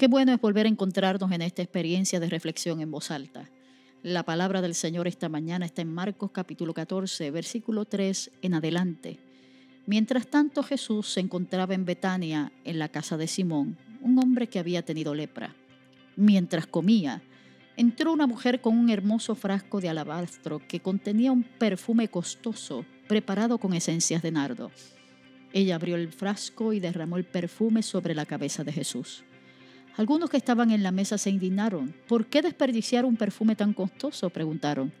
Qué bueno es volver a encontrarnos en esta experiencia de reflexión en voz alta. La palabra del Señor esta mañana está en Marcos capítulo 14, versículo 3 en adelante. Mientras tanto Jesús se encontraba en Betania, en la casa de Simón, un hombre que había tenido lepra. Mientras comía, entró una mujer con un hermoso frasco de alabastro que contenía un perfume costoso preparado con esencias de nardo. Ella abrió el frasco y derramó el perfume sobre la cabeza de Jesús. Algunos que estaban en la mesa se indignaron. ¿Por qué desperdiciar un perfume tan costoso? preguntaron.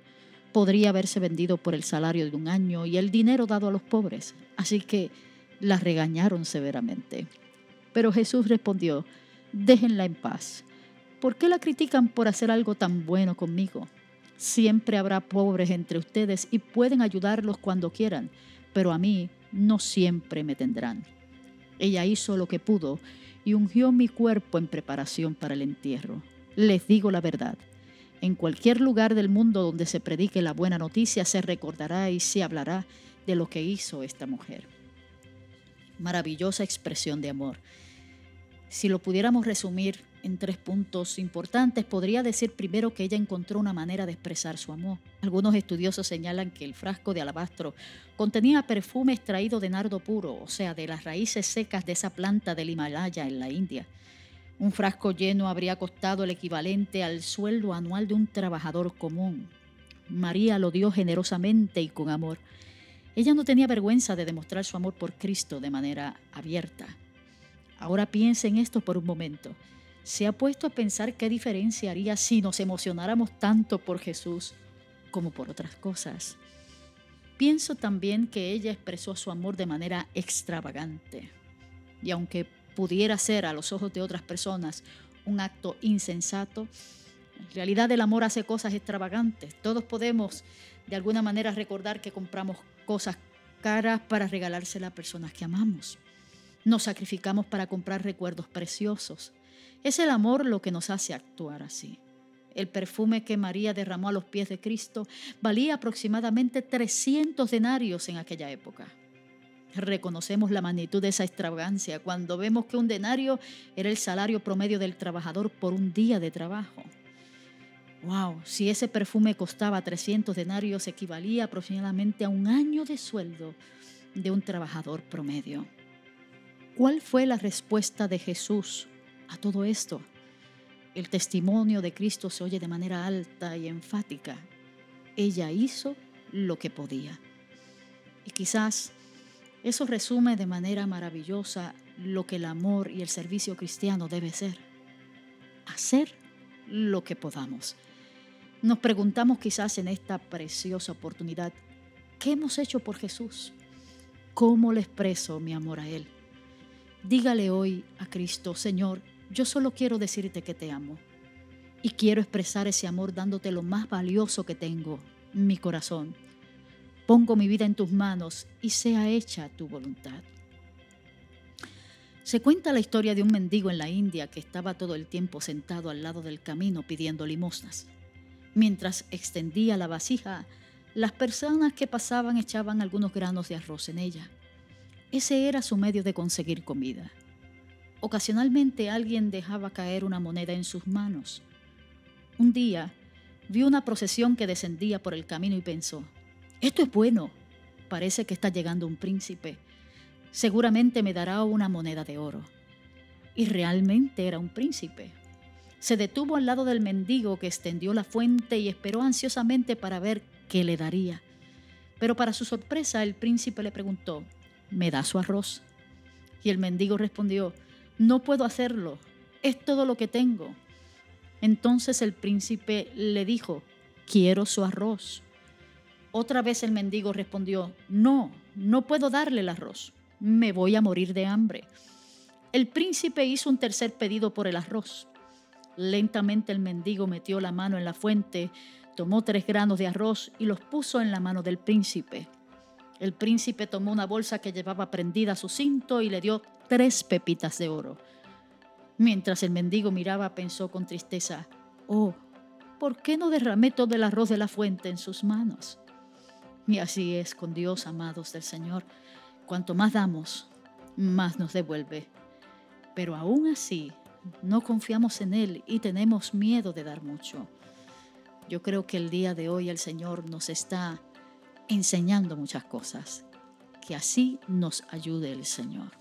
Podría haberse vendido por el salario de un año y el dinero dado a los pobres. Así que la regañaron severamente. Pero Jesús respondió, déjenla en paz. ¿Por qué la critican por hacer algo tan bueno conmigo? Siempre habrá pobres entre ustedes y pueden ayudarlos cuando quieran, pero a mí no siempre me tendrán. Ella hizo lo que pudo y ungió mi cuerpo en preparación para el entierro. Les digo la verdad. En cualquier lugar del mundo donde se predique la buena noticia se recordará y se hablará de lo que hizo esta mujer. Maravillosa expresión de amor. Si lo pudiéramos resumir en tres puntos importantes, podría decir primero que ella encontró una manera de expresar su amor. Algunos estudiosos señalan que el frasco de alabastro contenía perfume extraído de nardo puro, o sea, de las raíces secas de esa planta del Himalaya en la India. Un frasco lleno habría costado el equivalente al sueldo anual de un trabajador común. María lo dio generosamente y con amor. Ella no tenía vergüenza de demostrar su amor por Cristo de manera abierta. Ahora piense en esto por un momento se ha puesto a pensar qué diferencia haría si nos emocionáramos tanto por Jesús como por otras cosas. Pienso también que ella expresó su amor de manera extravagante. Y aunque pudiera ser a los ojos de otras personas un acto insensato, en realidad el amor hace cosas extravagantes. Todos podemos de alguna manera recordar que compramos cosas caras para regalársela a personas que amamos. Nos sacrificamos para comprar recuerdos preciosos. Es el amor lo que nos hace actuar así. El perfume que María derramó a los pies de Cristo valía aproximadamente 300 denarios en aquella época. Reconocemos la magnitud de esa extravagancia cuando vemos que un denario era el salario promedio del trabajador por un día de trabajo. Wow, si ese perfume costaba 300 denarios, equivalía aproximadamente a un año de sueldo de un trabajador promedio. ¿Cuál fue la respuesta de Jesús a todo esto, el testimonio de Cristo se oye de manera alta y enfática. Ella hizo lo que podía. Y quizás eso resume de manera maravillosa lo que el amor y el servicio cristiano debe ser. Hacer lo que podamos. Nos preguntamos quizás en esta preciosa oportunidad, ¿qué hemos hecho por Jesús? ¿Cómo le expreso mi amor a Él? Dígale hoy a Cristo, Señor, yo solo quiero decirte que te amo. Y quiero expresar ese amor dándote lo más valioso que tengo, mi corazón. Pongo mi vida en tus manos y sea hecha tu voluntad. Se cuenta la historia de un mendigo en la India que estaba todo el tiempo sentado al lado del camino pidiendo limosnas. Mientras extendía la vasija, las personas que pasaban echaban algunos granos de arroz en ella. Ese era su medio de conseguir comida. Ocasionalmente alguien dejaba caer una moneda en sus manos. Un día vio una procesión que descendía por el camino y pensó, esto es bueno, parece que está llegando un príncipe, seguramente me dará una moneda de oro. Y realmente era un príncipe. Se detuvo al lado del mendigo que extendió la fuente y esperó ansiosamente para ver qué le daría. Pero para su sorpresa el príncipe le preguntó, ¿me da su arroz? Y el mendigo respondió, no puedo hacerlo, es todo lo que tengo. Entonces el príncipe le dijo, quiero su arroz. Otra vez el mendigo respondió, no, no puedo darle el arroz, me voy a morir de hambre. El príncipe hizo un tercer pedido por el arroz. Lentamente el mendigo metió la mano en la fuente, tomó tres granos de arroz y los puso en la mano del príncipe. El príncipe tomó una bolsa que llevaba prendida a su cinto y le dio tres pepitas de oro. Mientras el mendigo miraba, pensó con tristeza, oh, ¿por qué no derramé todo el arroz de la fuente en sus manos? Y así es con Dios, amados del Señor. Cuanto más damos, más nos devuelve. Pero aún así, no confiamos en Él y tenemos miedo de dar mucho. Yo creo que el día de hoy el Señor nos está enseñando muchas cosas. Que así nos ayude el Señor.